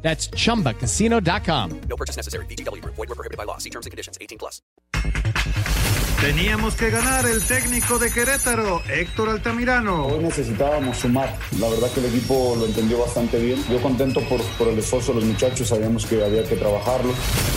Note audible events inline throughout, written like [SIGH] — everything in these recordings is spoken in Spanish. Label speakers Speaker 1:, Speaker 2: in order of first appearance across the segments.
Speaker 1: That's chumbacasino.com.
Speaker 2: No purchase necessary. BGW. Void were prohibited by law. See terms and conditions. 18 plus.
Speaker 3: Teníamos que ganar el técnico de Querétaro, Héctor Altamirano.
Speaker 4: Hoy necesitábamos sumar. La verdad que el equipo lo entendió bastante bien. Yo contento por, por el esfuerzo de los muchachos. Sabíamos que había que trabajarlo.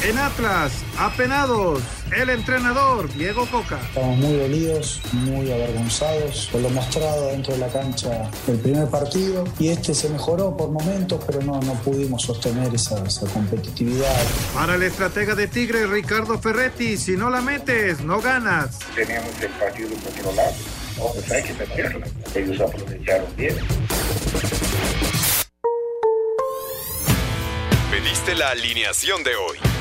Speaker 3: En Atlas, apenados, el entrenador Diego Coca.
Speaker 5: Estamos muy dolidos, muy avergonzados por lo mostrado dentro de la cancha el primer partido. Y este se mejoró por momentos, pero no, no pudimos sostener esa, esa competitividad.
Speaker 3: Para el estratega de Tigre, Ricardo Ferretti, si no la metes, no ganas.
Speaker 6: Teníamos el partido controlado. No, pues hay que meterla. Ellos aprovecharon bien.
Speaker 7: Pediste la alineación de hoy.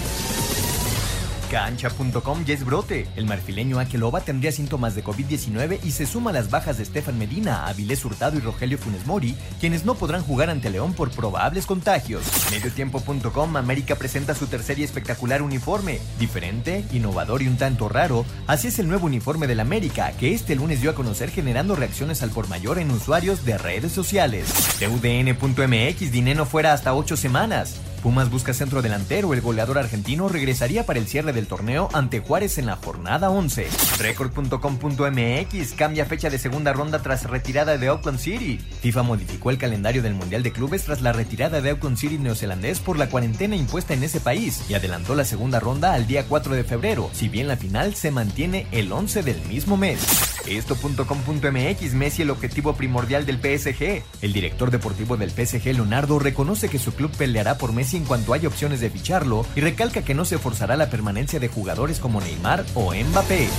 Speaker 8: Cancha.com ya es brote. El marfileño Akeloba tendría síntomas de COVID-19 y se suma a las bajas de Estefan Medina, Avilés Hurtado y Rogelio Funes Mori, quienes no podrán jugar ante León por probables contagios. Mediotiempo.com América presenta su tercer y espectacular uniforme. Diferente, innovador y un tanto raro, así es el nuevo uniforme del América, que este lunes dio a conocer generando reacciones al por mayor en usuarios de redes sociales. TUDN.mx Dinero fuera hasta 8 semanas. Pumas busca centro delantero. El goleador argentino regresaría para el cierre del torneo ante Juárez en la jornada 11. Record.com.mx cambia fecha de segunda ronda tras retirada de Auckland City. FIFA modificó el calendario del Mundial de Clubes tras la retirada de Auckland City neozelandés por la cuarentena impuesta en ese país y adelantó la segunda ronda al día 4 de febrero, si bien la final se mantiene el 11 del mismo mes. Esto.com.mx Messi el objetivo primordial del PSG. El director deportivo del PSG, Leonardo, reconoce que su club peleará por Messi en cuanto haya opciones de ficharlo y recalca que no se forzará la permanencia de jugadores como Neymar o Mbappé.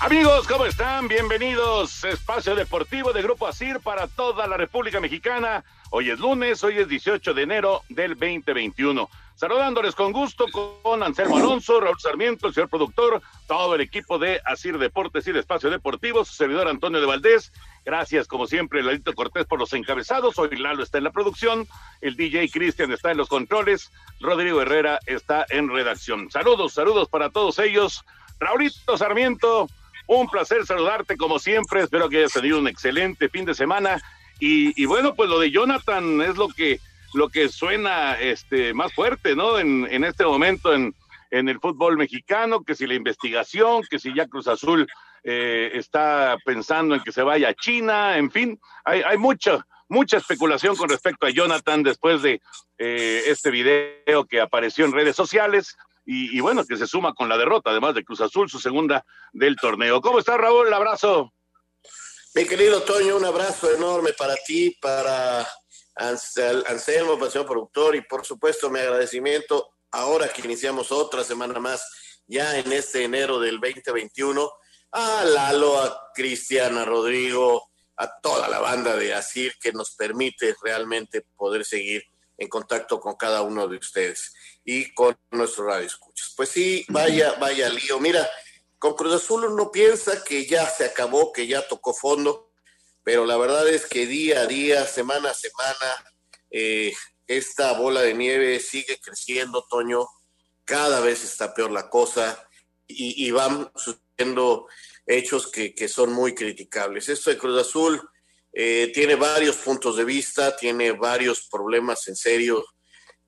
Speaker 9: Amigos, ¿cómo están? Bienvenidos. Espacio Deportivo de Grupo ASIR para toda la República Mexicana. Hoy es lunes, hoy es 18 de enero del 2021. Saludándoles con gusto con Anselmo Alonso, Raúl Sarmiento, el señor productor, todo el equipo de Asir Deportes y de Espacio Deportivo, su servidor Antonio de Valdés. Gracias, como siempre, Lalito Cortés por los encabezados. Hoy Lalo está en la producción, el DJ Cristian está en los controles, Rodrigo Herrera está en redacción. Saludos, saludos para todos ellos. Raulito Sarmiento, un placer saludarte como siempre. Espero que hayas tenido un excelente fin de semana. Y, y, bueno, pues lo de Jonathan es lo que, lo que suena este, más fuerte, ¿no? En, en este momento en, en, el fútbol mexicano, que si la investigación, que si ya Cruz Azul eh, está pensando en que se vaya a China, en fin, hay, hay mucha, mucha especulación con respecto a Jonathan después de eh, este video que apareció en redes sociales. Y, bueno, que se suma con la derrota, además de Cruz Azul, su segunda del torneo. ¿Cómo está Raúl? Abrazo.
Speaker 10: Mi querido Toño, un abrazo enorme para ti, para Ansel, Anselmo, pasión productor, y por supuesto mi agradecimiento ahora que iniciamos otra semana más, ya en este enero del 2021, a Lalo, a Cristian, a Rodrigo, a toda la banda de Asir que nos permite realmente poder seguir en contacto con cada uno de ustedes y con nuestro radio escuchas. Pues sí, vaya, vaya lío. Mira, con Cruz Azul uno piensa que ya se acabó, que ya tocó fondo, pero la verdad es que día a día, semana a semana, eh, esta bola de nieve sigue creciendo, Toño, cada vez está peor la cosa y, y van sucediendo hechos que, que, son muy criticables. Esto de Cruz Azul eh, tiene varios puntos de vista, tiene varios problemas en serio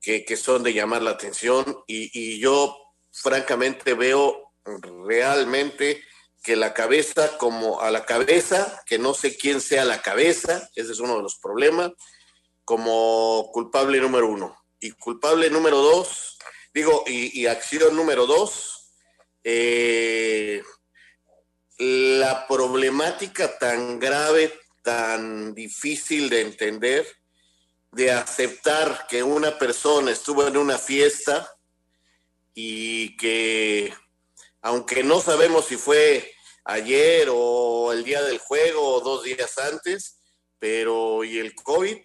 Speaker 10: que, que son de llamar la atención y, yo francamente veo realmente que la cabeza como a la cabeza, que no sé quién sea la cabeza, ese es uno de los problemas, como culpable número uno. Y culpable número dos, digo, y, y acción número dos, eh, la problemática tan grave, tan difícil de entender, de aceptar que una persona estuvo en una fiesta y que aunque no sabemos si fue ayer o el día del juego o dos días antes, pero y el COVID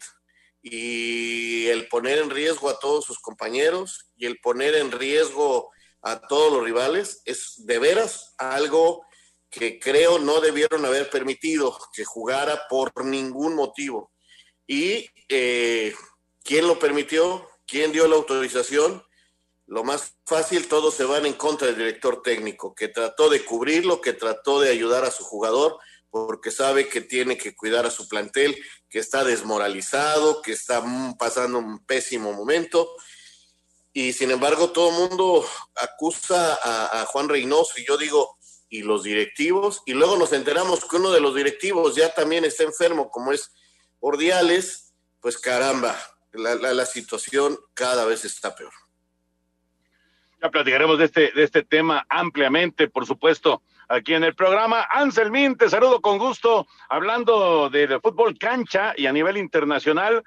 Speaker 10: y el poner en riesgo a todos sus compañeros y el poner en riesgo a todos los rivales es de veras algo que creo no debieron haber permitido que jugara por ningún motivo. ¿Y eh, quién lo permitió? ¿Quién dio la autorización? lo más fácil, todos se van en contra del director técnico, que trató de cubrirlo, que trató de ayudar a su jugador, porque sabe que tiene que cuidar a su plantel, que está desmoralizado, que está pasando un pésimo momento. Y sin embargo, todo el mundo acusa a, a Juan Reynoso y yo digo, ¿y los directivos? Y luego nos enteramos que uno de los directivos ya también está enfermo, como es Ordiales, pues caramba, la, la, situación cada vez está peor.
Speaker 9: Ya platicaremos de este, de este tema ampliamente, por supuesto, aquí en el programa. Anselmín, te saludo con gusto, hablando de, fútbol cancha y a nivel internacional.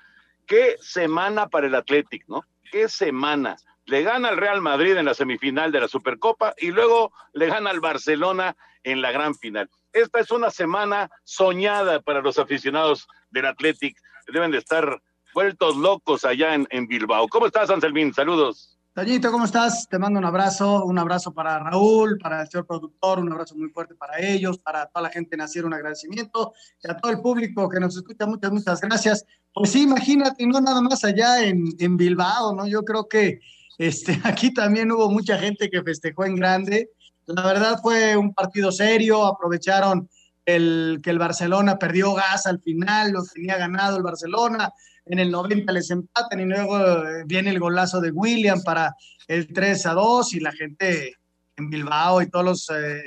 Speaker 9: Qué semana para el Athletic, ¿no? Qué semana. Le gana al Real Madrid en la semifinal de la Supercopa y luego le gana al Barcelona en la gran final. Esta es una semana soñada para los aficionados del Athletic. Deben de estar vueltos locos allá en, en Bilbao. ¿Cómo estás, Anselmín? Saludos.
Speaker 11: Toñito, ¿cómo estás? Te mando un abrazo, un abrazo para Raúl, para el señor productor, un abrazo muy fuerte para ellos, para toda la gente naciera un agradecimiento y a todo el público que nos escucha, muchas, muchas gracias. Pues sí, imagínate, no nada más allá en, en Bilbao, ¿no? Yo creo que este, [LAUGHS] aquí también hubo mucha gente que festejó en grande. La verdad fue un partido serio, aprovecharon el, que el Barcelona perdió gas al final, lo tenía ganado el Barcelona, en el 90 les empatan y luego eh, viene el golazo de William para el 3 a 2 y la gente en Bilbao y todos los eh,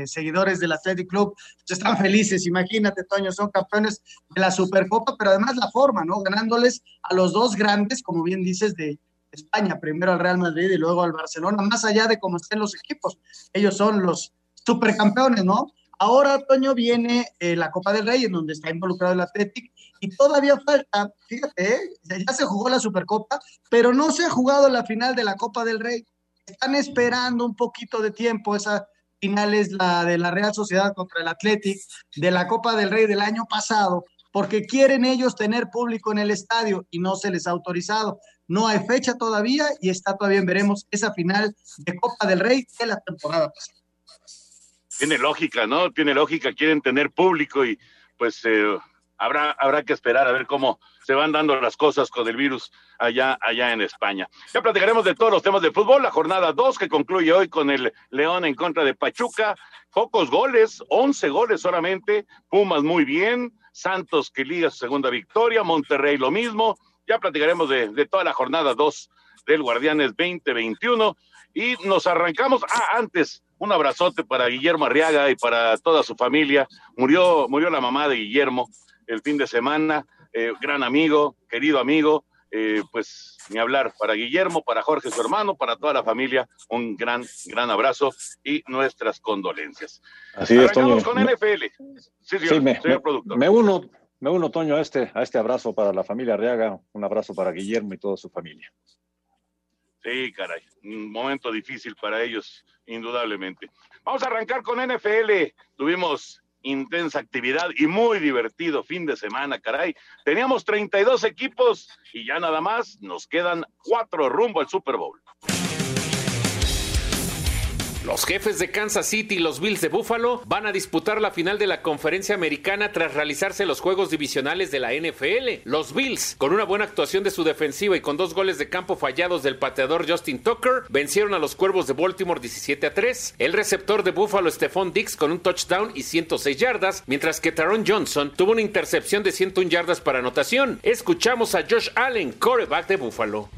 Speaker 11: eh, seguidores del Athletic Club pues, están felices. Imagínate, Toño, son campeones de la Supercopa, pero además la forma, ¿no? Ganándoles a los dos grandes, como bien dices, de España, primero al Real Madrid y luego al Barcelona, más allá de cómo estén los equipos. Ellos son los supercampeones, ¿no? Ahora, Toño, viene eh, la Copa del Rey, en donde está involucrado el Athletic, y todavía falta, fíjate, ¿eh? ya se jugó la Supercopa, pero no se ha jugado la final de la Copa del Rey. Están esperando un poquito de tiempo, esa final es la de la Real Sociedad contra el Athletic, de la Copa del Rey del año pasado, porque quieren ellos tener público en el estadio y no se les ha autorizado. No hay fecha todavía y está todavía, veremos esa final de Copa del Rey de la temporada pasada
Speaker 9: tiene lógica, ¿no? Tiene lógica, quieren tener público y pues eh, habrá, habrá que esperar a ver cómo se van dando las cosas con el virus allá, allá en España. Ya platicaremos de todos los temas de fútbol, la jornada 2 que concluye hoy con el León en contra de Pachuca, pocos goles, 11 goles solamente, Pumas muy bien, Santos que liga su segunda victoria, Monterrey lo mismo, ya platicaremos de, de toda la jornada 2 del Guardianes 2021 y nos arrancamos, ah, antes, un abrazote para Guillermo Arriaga y para toda su familia. Murió, murió la mamá de Guillermo el fin de semana, eh, gran amigo, querido amigo, eh, pues ni hablar para Guillermo, para Jorge, su hermano, para toda la familia, un gran, gran abrazo y nuestras condolencias.
Speaker 12: Así es, Toño.
Speaker 9: con NFL. Sí, señor,
Speaker 12: Sí, me,
Speaker 9: señor productor.
Speaker 12: me uno, me uno, Toño, a este, a este abrazo para la familia Arriaga, un abrazo para Guillermo y toda su familia.
Speaker 9: Sí, caray, un momento difícil para ellos, indudablemente. Vamos a arrancar con NFL. Tuvimos intensa actividad y muy divertido fin de semana, caray. Teníamos 32 equipos y ya nada más nos quedan cuatro rumbo al Super Bowl.
Speaker 13: Los jefes de Kansas City y los Bills de Buffalo van a disputar la final de la conferencia americana tras realizarse los juegos divisionales de la NFL. Los Bills, con una buena actuación de su defensiva y con dos goles de campo fallados del pateador Justin Tucker, vencieron a los Cuervos de Baltimore 17 a 3. El receptor de Buffalo, Stephon Dix, con un touchdown y 106 yardas, mientras que Taron Johnson tuvo una intercepción de 101 yardas para anotación. Escuchamos a Josh Allen, quarterback de Buffalo.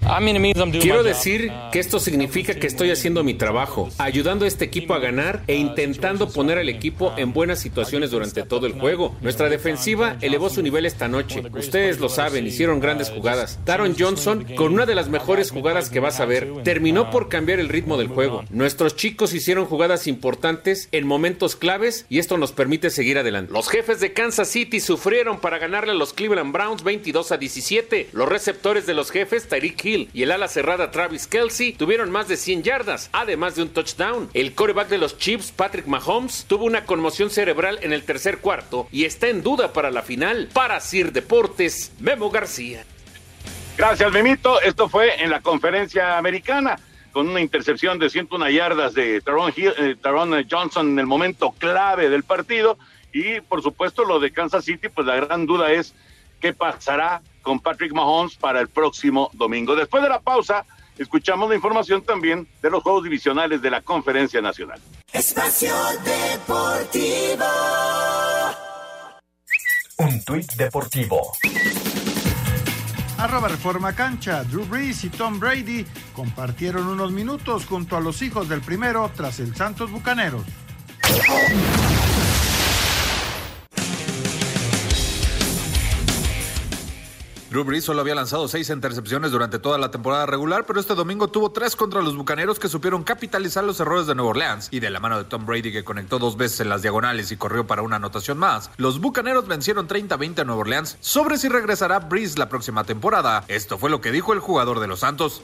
Speaker 13: Quiero decir que esto significa que estoy haciendo mi trabajo, ayudando este equipo a ganar e intentando poner al equipo en buenas situaciones durante todo el juego. Nuestra defensiva elevó su nivel esta noche. Ustedes lo saben, hicieron grandes jugadas. Taron Johnson, con una de las mejores jugadas que vas a ver, terminó por cambiar el ritmo del juego. Nuestros chicos hicieron jugadas importantes en momentos claves y esto nos permite seguir adelante. Los jefes de Kansas City sufrieron para ganarle a los Cleveland Browns 22 a 17. Los receptores de los jefes, Tyreek Hill y el ala cerrada Travis Kelsey, tuvieron más de 100 yardas, además de un touchdown. El coreback de los Chiefs, Patrick Mahomes, tuvo una conmoción cerebral en el tercer cuarto y está en duda para la final. Para Sir Deportes, Memo García.
Speaker 9: Gracias, Memito. Esto fue en la conferencia americana con una intercepción de 101 yardas de Taron, eh, Johnson en el momento clave del partido. Y por supuesto lo de Kansas City, pues la gran duda es qué pasará con Patrick Mahomes para el próximo domingo. Después de la pausa, escuchamos la información también de los juegos divisionales de la Conferencia Nacional.
Speaker 14: Espacio Deportivo.
Speaker 8: Un tuit deportivo.
Speaker 3: Arroba Reforma Cancha, Drew Brees y Tom Brady compartieron unos minutos junto a los hijos del primero tras el Santos Bucaneros.
Speaker 15: Drew Brees solo había lanzado seis intercepciones durante toda la temporada regular, pero este domingo tuvo tres contra los bucaneros que supieron capitalizar los errores de Nueva Orleans. Y de la mano de Tom Brady, que conectó dos veces en las diagonales y corrió para una anotación más, los bucaneros vencieron 30-20 a Nueva Orleans. Sobre si regresará Brees la próxima temporada. Esto fue lo que dijo el jugador de los Santos.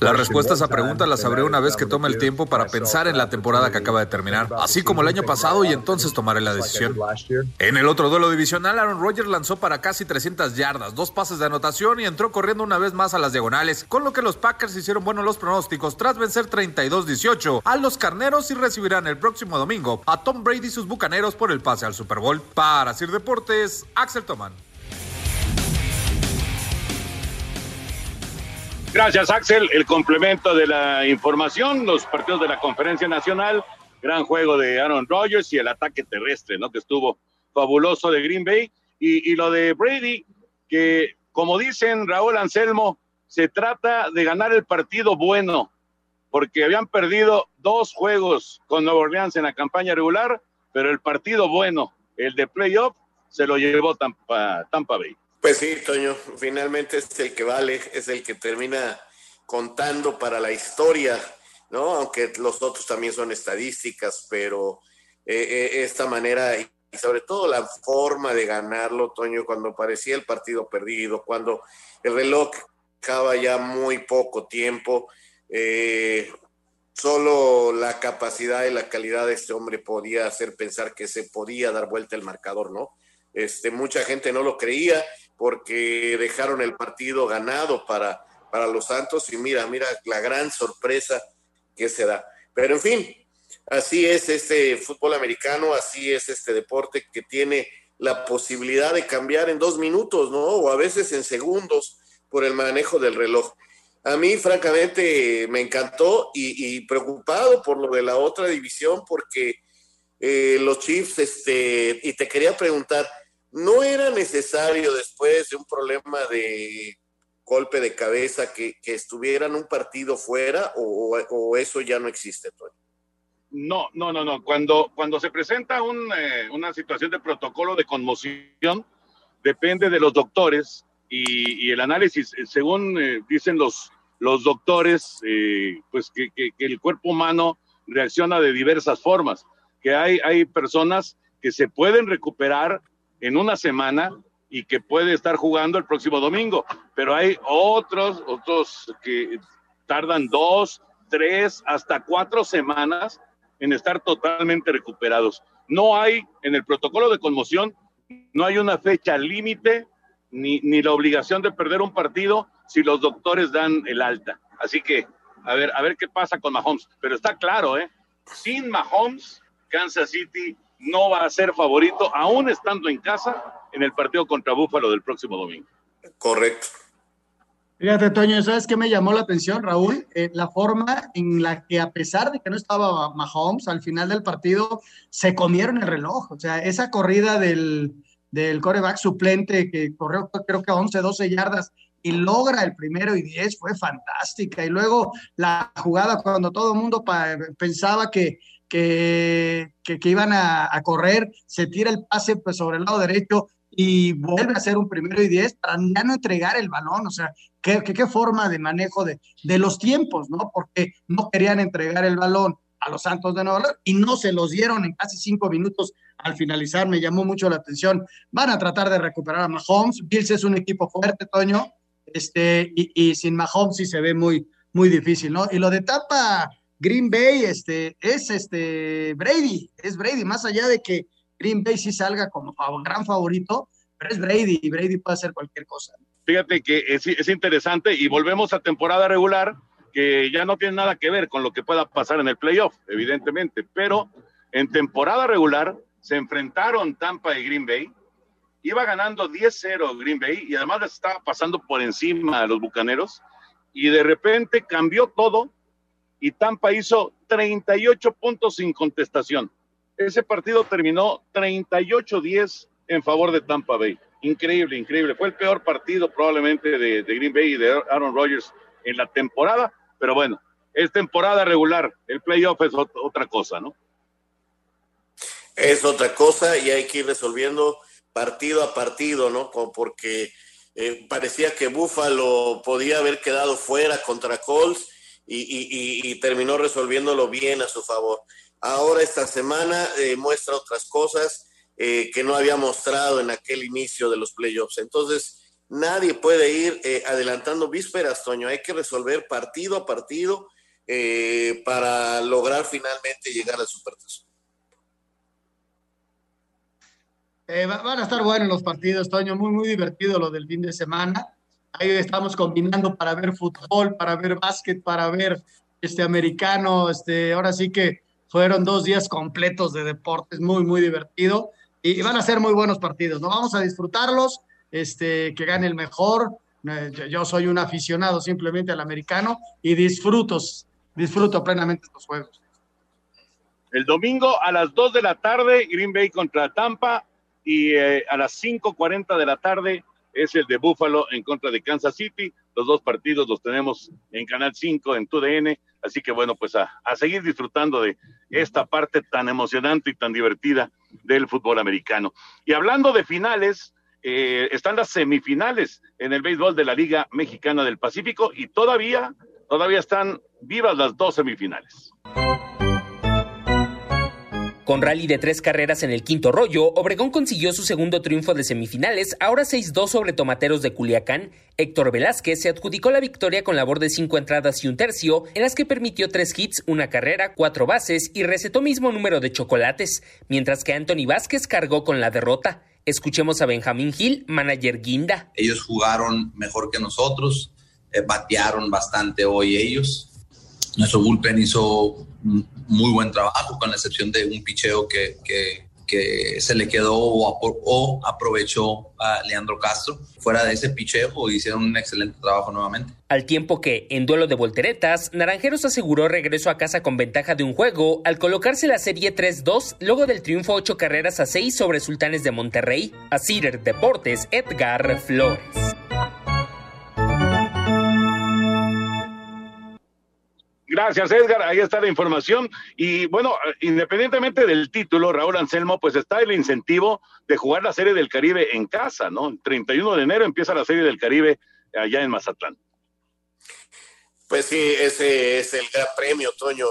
Speaker 15: Las respuestas a preguntas las sabré una vez que tome el tiempo para pensar en la temporada que acaba de terminar, así como el año pasado, y entonces tomaré la decisión. En el otro duelo divisional, Aaron Rodgers lanzó para casi 300 yardas, dos pases de anotación y entró corriendo una vez más a las diagonales, con lo que los Packers hicieron buenos los pronósticos tras vencer 32-18 a los carneros y recibirán el próximo domingo a Tom Brady y sus bucaneros por el pase al Super Bowl. Para Sir Deportes, Axel Toman.
Speaker 9: Gracias, Axel. El complemento de la información, los partidos de la Conferencia Nacional, gran juego de Aaron Rodgers y el ataque terrestre, ¿no? Que estuvo fabuloso de Green Bay. Y, y lo de Brady, que como dicen Raúl Anselmo, se trata de ganar el partido bueno, porque habían perdido dos juegos con Nueva Orleans en la campaña regular, pero el partido bueno, el de playoff, se lo llevó Tampa, Tampa Bay.
Speaker 10: Pues sí, Toño, finalmente es el que vale, es el que termina contando para la historia, ¿no? Aunque los otros también son estadísticas, pero eh, eh, esta manera sobre todo la forma de ganarlo, Toño, cuando parecía el partido perdido, cuando el reloj acaba ya muy poco tiempo, eh, solo la capacidad y la calidad de este hombre podía hacer pensar que se podía dar vuelta el marcador, ¿no? Este, mucha gente no lo creía porque dejaron el partido ganado para, para los Santos y mira, mira la gran sorpresa que se da. Pero en fin, así es este fútbol americano, así es este deporte que tiene la posibilidad de cambiar en dos minutos, ¿no? O a veces en segundos por el manejo del reloj. A mí, francamente, me encantó y, preocupado por lo de la otra división porque eh, los Chiefs, este, y te quería preguntar, ¿no era necesario después de un problema de golpe de cabeza que, que estuvieran un partido fuera o, o eso ya no existe, Tony?
Speaker 9: No, no, no, no. Cuando, cuando se presenta eh, una situación de protocolo de conmoción, depende de los doctores y, el análisis, eh, según eh, dicen los, los doctores, pues que, que, que, el cuerpo humano reacciona de diversas formas, que hay, hay personas que se pueden recuperar en una semana y que puede estar jugando el próximo domingo, pero hay otros, otros que tardan dos, tres, hasta cuatro semanas en estar totalmente recuperados. No hay, en el protocolo de conmoción, no hay una fecha límite ni, ni la obligación de perder un partido si los doctores dan el alta. Así que a ver, a ver qué pasa con Mahomes. Pero está claro, ¿eh? Sin Mahomes, Kansas City no va a ser favorito, aún estando en casa, en el partido contra Búfalo del próximo domingo.
Speaker 10: Correcto.
Speaker 11: Fíjate, Toño, ¿sabes qué me llamó la atención, Raúl? Eh, la forma en la que, a pesar de que no estaba Mahomes, al final del partido se comieron el reloj. O sea, esa corrida del, del coreback suplente que corrió, creo que 11, 12 yardas y logra el primero y 10 fue fantástica. Y luego la jugada cuando todo el mundo pensaba que, que, que, iban a, correr, se tira el pase pues, sobre el lado derecho y vuelve a ser un primero y diez para ya no entregar el balón, o sea, qué, forma de manejo de, de, los tiempos, ¿no? Porque no querían entregar el balón a los Santos de Nueva York y no se los dieron en casi cinco minutos al finalizar, me llamó mucho la atención. Van a tratar de recuperar a Mahomes, Bills es un equipo fuerte, Toño, este, y, y sin Mahomes sí se ve muy, muy difícil, ¿no? Y lo de Tapa Green Bay, este, es este Brady, es Brady, más allá de que Green Bay sí salga como gran favorito, pero es Brady y Brady puede hacer cualquier cosa.
Speaker 9: Fíjate que es, es interesante y volvemos a temporada regular que ya no tiene nada que ver con lo que pueda pasar en el playoff, evidentemente, pero en temporada regular se enfrentaron Tampa y Green Bay, iba ganando 10-0 Green Bay y además les estaba pasando por encima a los Bucaneros y de repente cambió todo y Tampa hizo 38 puntos sin contestación. Ese partido terminó 38-10 en favor de Tampa Bay. Increíble, increíble. Fue el peor partido probablemente de, Green Bay y de Aaron Rodgers en la temporada, pero bueno, es temporada regular. El playoff es otra cosa, ¿no?
Speaker 10: Es otra cosa y hay que ir resolviendo partido a partido, ¿no? Porque eh, parecía que Buffalo podía haber quedado fuera contra Colts y, terminó resolviéndolo bien a su favor. Ahora esta semana eh, muestra otras cosas eh, que no había mostrado en aquel inicio de los playoffs. Entonces, nadie puede ir eh, adelantando vísperas, Toño. Hay que resolver partido a partido para lograr finalmente llegar al Supertazón.
Speaker 11: van a estar buenos los partidos, Toño. Muy, muy divertido lo del fin de semana. Ahí estamos combinando para ver fútbol, para ver básquet, para ver este americano. Este, ahora sí que fueron dos días completos de deportes, muy, muy divertido. Y, van a ser muy buenos partidos, ¿no? Vamos a disfrutarlos, este, que gane el mejor. Eh, yo, soy un aficionado simplemente al americano y disfruto, disfruto plenamente estos juegos.
Speaker 9: El domingo a las 2 de la tarde, Green Bay contra Tampa y eh, a las 5.40 de la tarde es el de Buffalo en contra de Kansas City. Los dos partidos los tenemos en Canal 5, en TUDN. Así que bueno, pues a, seguir disfrutando de esta parte tan emocionante y tan divertida del fútbol americano. Y hablando de finales, eh, están las semifinales en el béisbol de la Liga Mexicana del Pacífico y todavía, todavía están vivas las dos semifinales.
Speaker 16: Con rally de tres carreras en el quinto rollo, Obregón consiguió su segundo triunfo de semifinales, ahora 6-2 sobre Tomateros de Culiacán. Héctor Velázquez se adjudicó la victoria con labor de cinco entradas y un tercio, en las que permitió tres hits, una carrera, cuatro bases y recetó mismo número de chocolates, mientras que Anthony Vázquez cargó con la derrota. Escuchemos a Benjamín Gil, manager Guinda.
Speaker 17: Ellos jugaron mejor que nosotros, eh, batearon bastante hoy ellos. Nuestro bullpen hizo muy buen trabajo, con la excepción de un picheo que, que, se le quedó o, aprovechó a Leandro Castro. Fuera de ese picheo hicieron un excelente trabajo nuevamente.
Speaker 16: Al tiempo que, en duelo de volteretas, Naranjeros aseguró regreso a casa con ventaja de un juego al colocarse la serie 3-2 luego del triunfo 8 carreras a 6 sobre Sultanes de Monterrey. A Cider Deportes, Edgar Flores.
Speaker 9: Gracias, Edgar. Ahí está la información. Y bueno, independientemente del título, Raúl Anselmo, pues está el incentivo de jugar la Serie del Caribe en casa, ¿no? El 31 de enero empieza la Serie del Caribe allá en Mazatlán.
Speaker 10: Pues sí, ese es el gran premio, Toño.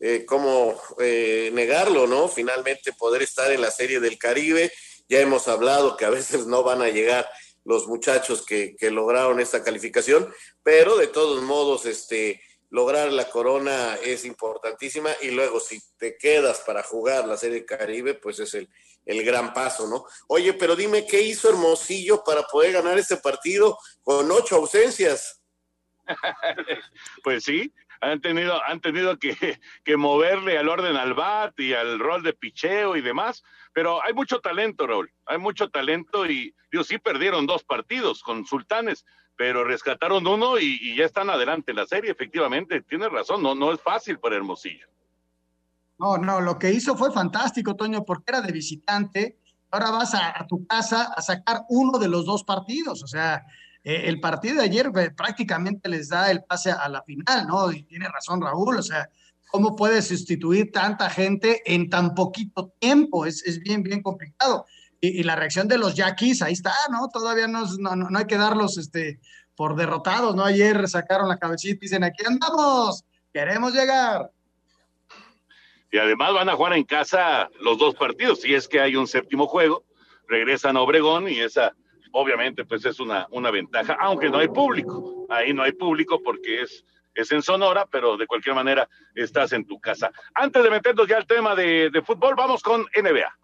Speaker 10: Eh, ¿Cómo eh, negarlo, no? Finalmente poder estar en la Serie del Caribe. Ya hemos hablado que a veces no van a llegar los muchachos que, que lograron esta calificación, pero de todos modos, este lograr la corona es importantísima y luego si te quedas para jugar la Serie Caribe, pues es el, el gran paso, ¿no? Oye, pero dime, ¿qué hizo Hermosillo para poder ganar este partido con ocho ausencias? [LAUGHS]
Speaker 9: pues sí, han tenido, han tenido que, que moverle al orden al bat y al rol de picheo y demás, pero hay mucho talento, Raúl, hay mucho talento y, digo, sí perdieron dos partidos con Sultanes, pero rescataron uno y, ya están adelante en la serie, efectivamente, tienes razón, no, no es fácil para Hermosillo.
Speaker 11: No, no, lo que hizo fue fantástico, Toño, porque era de visitante. Ahora vas a, a tu casa a sacar uno de los dos partidos. O sea, eh, el partido de ayer eh, prácticamente les da el pase a la final, ¿no? Y tiene razón Raúl, o sea, ¿cómo puedes sustituir tanta gente en tan poquito tiempo? Es, es bien, bien complicado. Y, la reacción de los yaquis, ahí está, ¿no? Todavía no, no, no hay que darlos este, por derrotados, ¿no? Ayer sacaron la cabecita y dicen, aquí andamos, queremos llegar
Speaker 9: y además van a jugar en casa los dos partidos. Si es que hay un séptimo juego, regresan a Obregón y esa, obviamente, pues es una, una ventaja, aunque no hay público. Ahí no hay público porque es, es en Sonora, pero de cualquier manera estás en tu casa. Antes de meternos ya al tema de, de fútbol, vamos con NBA.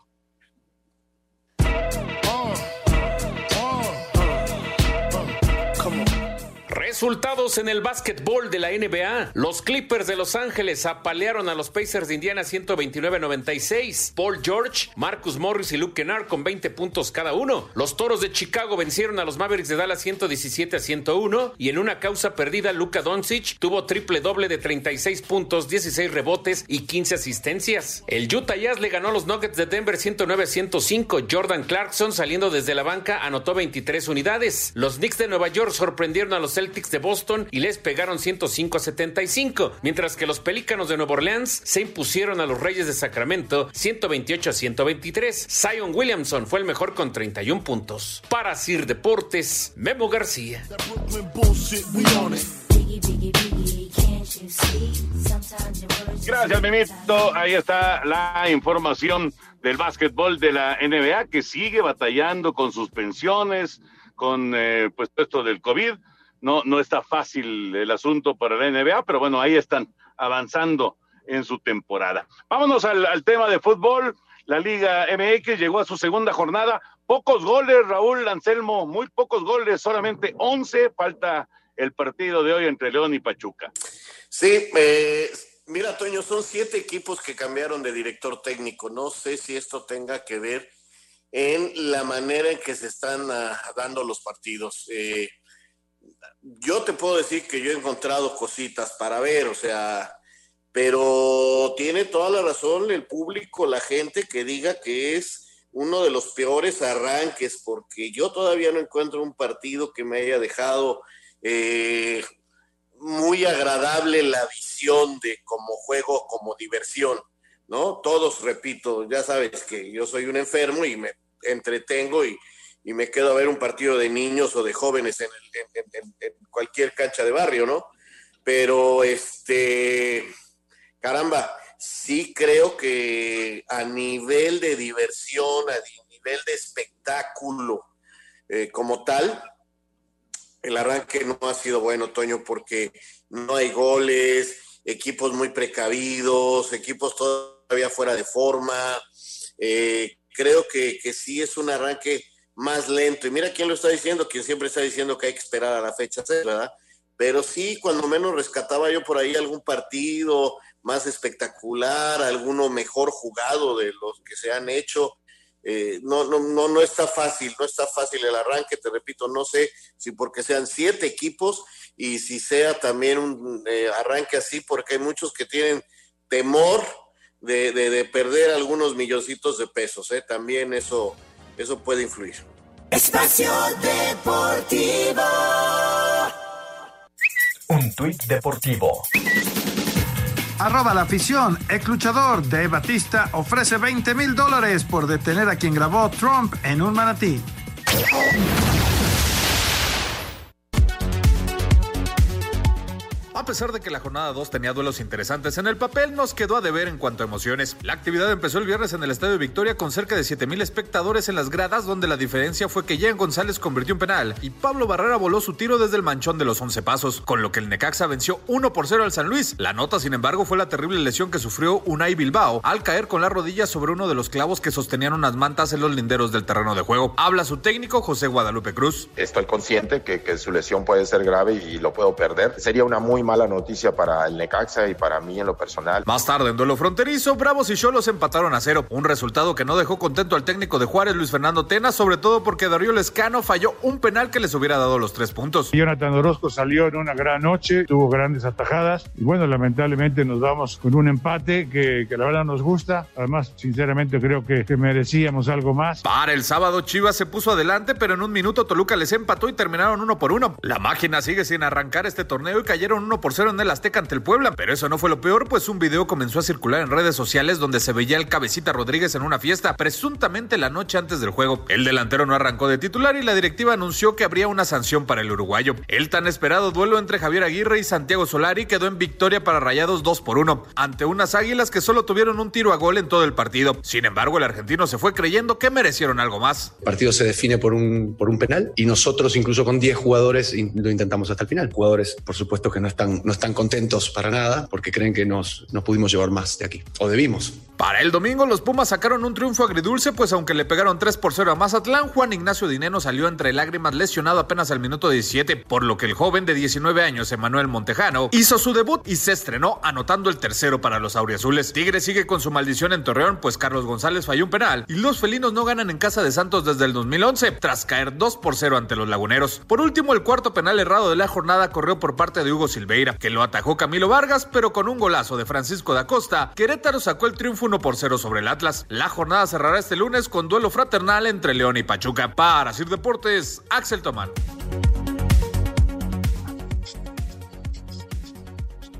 Speaker 13: Resultados en el básquetbol de la NBA. Los Clippers de Los Ángeles apalearon a los Pacers de Indiana 129-96. Paul George, Marcus Morris y Luke Kennard con 20 puntos cada uno. Los Toros de Chicago vencieron a los Mavericks de Dallas 117 a 101. Y en una causa perdida, Luka Doncic tuvo triple doble de 36 puntos, 16 rebotes y 15 asistencias. El Utah Jazz le ganó a los Nuggets de Denver 109 a 105. Jordan Clarkson saliendo desde la banca anotó 23 unidades. Los Knicks de Nueva York sorprendieron a los Celtics de Boston y les pegaron 105 a 75, mientras que los Pelícanos de Nueva Orleans se impusieron a los Reyes de Sacramento 128 a 123. Zion Williamson fue el mejor con 31 puntos. Para Sir Deportes, Memo García.
Speaker 9: Gracias, Memito. Ahí está la información del básquetbol de la NBA que sigue batallando con suspensiones, con eh, pues esto del COVID no, no está fácil el asunto para la NBA, pero bueno, ahí están avanzando en su temporada. Vámonos al, tema de fútbol. La Liga MX llegó a su segunda jornada. Pocos goles, Raúl Anselmo, muy pocos goles, solamente 11. Falta el partido de hoy entre León y Pachuca.
Speaker 10: Sí, eh, mira, Toño, son siete equipos que cambiaron de director técnico. No sé si esto tenga que ver en la manera en que se están uh, dando los partidos. Eh, yo te puedo decir que yo he encontrado cositas para ver, o sea, pero tiene toda la razón el público, la gente que diga que es uno de los peores arranques, porque yo todavía no encuentro un partido que me haya dejado eh, muy agradable la visión de como juego, como diversión, ¿no? Todos, repito, ya sabes que yo soy un enfermo y me entretengo y, y me quedo a ver un partido de niños o de jóvenes en, el, en, en, en, cualquier cancha de barrio, ¿no? Pero, este, caramba, sí creo que a nivel de diversión, a nivel de espectáculo eh, como tal, el arranque no ha sido bueno, Toño, porque no hay goles, equipos muy precavidos, equipos todavía fuera de forma. Eh, creo que, que sí es un arranque más lento. Y mira quién lo está diciendo, quien siempre está diciendo que hay que esperar a la fecha, ¿verdad? Pero sí, cuando menos rescataba yo por ahí algún partido más espectacular, alguno mejor jugado de los que se han hecho. Eh, no, no, no, no está fácil, no está fácil el arranque, te repito, no sé si porque sean siete equipos y si sea también un eh, arranque así, porque hay muchos que tienen temor de, de, de perder algunos milloncitos de pesos, ¿eh? también eso, eso puede influir.
Speaker 14: Espacio Deportivo.
Speaker 8: Un tuit deportivo.
Speaker 3: Arroba la afición. Ex luchador Dave Batista ofrece 20 mil dólares por detener a quien grabó Trump en un manatí.
Speaker 15: A pesar de que la jornada 2 tenía duelos interesantes en el papel, nos quedó a deber en cuanto a emociones. La actividad empezó el viernes en el Estadio Victoria con cerca de 7000 espectadores en las gradas, donde la diferencia fue que Jean González convirtió un penal y Pablo Barrera voló su tiro desde el manchón de los 11 pasos, con lo que el Necaxa venció 1 por 0 al San Luis. La nota, sin embargo, fue la terrible lesión que sufrió Unai Bilbao al caer con la rodilla sobre uno de los clavos que sostenían unas mantas en los linderos del terreno de juego. Habla su técnico José Guadalupe Cruz.
Speaker 18: Estoy consciente que, que su lesión puede ser grave y lo puedo perder. Sería una muy mala noticia para el Necaxa y para mí en lo personal.
Speaker 15: Más tarde, en duelo fronterizo, Bravos y Cholos empataron a cero. Un resultado que no dejó contento al técnico de Juárez, Luis Fernando Tena, sobre todo porque Darío Lescano falló un penal que les hubiera dado los tres puntos.
Speaker 19: Jonathan Orozco salió en una gran noche, tuvo grandes atajadas y bueno, lamentablemente nos vamos con un empate que, que la verdad nos gusta. Además, sinceramente creo que, que merecíamos algo más.
Speaker 15: Para el sábado, Chivas se puso adelante, pero en un minuto Toluca les empató y terminaron uno por uno. La máquina sigue sin arrancar este torneo y cayeron uno por cero en el Azteca ante el Puebla. Pero eso no fue lo peor, pues un video comenzó a circular en redes sociales donde se veía el cabecita Rodríguez en una fiesta, presuntamente la noche antes del juego. El delantero no arrancó de titular y la directiva anunció que habría una sanción para el uruguayo. El tan esperado duelo entre Javier Aguirre y Santiago Solari quedó en victoria para Rayados 2 por 1, ante unas águilas que solo tuvieron un tiro a gol en todo el partido. Sin embargo, el argentino se fue creyendo que merecieron algo más.
Speaker 20: El partido se define por un penal y nosotros incluso con 10 jugadores lo intentamos hasta el final. Jugadores, por supuesto, que no están, no están contentos para nada porque creen que nos, nos pudimos llevar más de aquí, o debimos.
Speaker 15: Para el domingo, los Pumas sacaron un triunfo agridulce, pues aunque le pegaron 3 por 0 a Mazatlán, Juan Ignacio Dineno salió entre lágrimas lesionado apenas al minuto 17, por lo que el joven de 19 años, Emanuel Montejano, hizo su debut y se estrenó anotando el tercero para los auriazules. Tigre sigue con su maldición en Torreón, pues Carlos González falló un penal y los felinos no ganan en casa de Santos desde el 2011, tras caer 2 por 0 ante los laguneros. Por último, el cuarto penal errado de la jornada corrió por parte de Hugo Silveira, que lo atajó Camilo Vargas, pero con un golazo de Francisco da Costa, Querétaro sacó el triunfo 1 por 0 sobre el Atlas. La jornada cerrará este lunes con duelo fraternal entre León y Pachuca. Para Sir Deportes, Axel Tomán.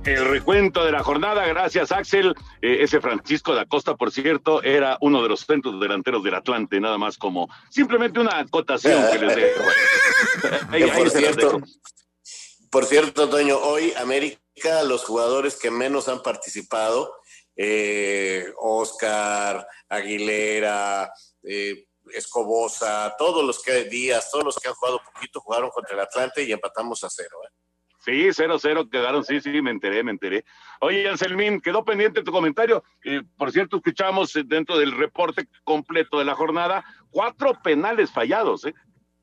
Speaker 9: El recuento de la jornada, gracias Axel. Eh, ese Francisco da Costa, por cierto, era uno de los centros delanteros del Atlante, nada más como simplemente una acotación que les dejo. [LAUGHS]
Speaker 10: Ahí- ahí
Speaker 20: por,
Speaker 10: se las
Speaker 20: cierto,
Speaker 10: dejo. Por cierto, Toño, hoy América, los jugadores que menos han participado, eh, Oscar, Aguilera, eh, Escobosa, todos los que días, todos los que han jugado poquito jugaron contra el Atlante y empatamos a cero. ¿eh?
Speaker 9: Sí, 0-0 quedaron, sí, sí, me enteré, me enteré. Oye, Anselmín, quedó pendiente tu comentario. Eh, por cierto, escuchamos eh, dentro del reporte completo de la jornada cuatro penales fallados, ¿eh?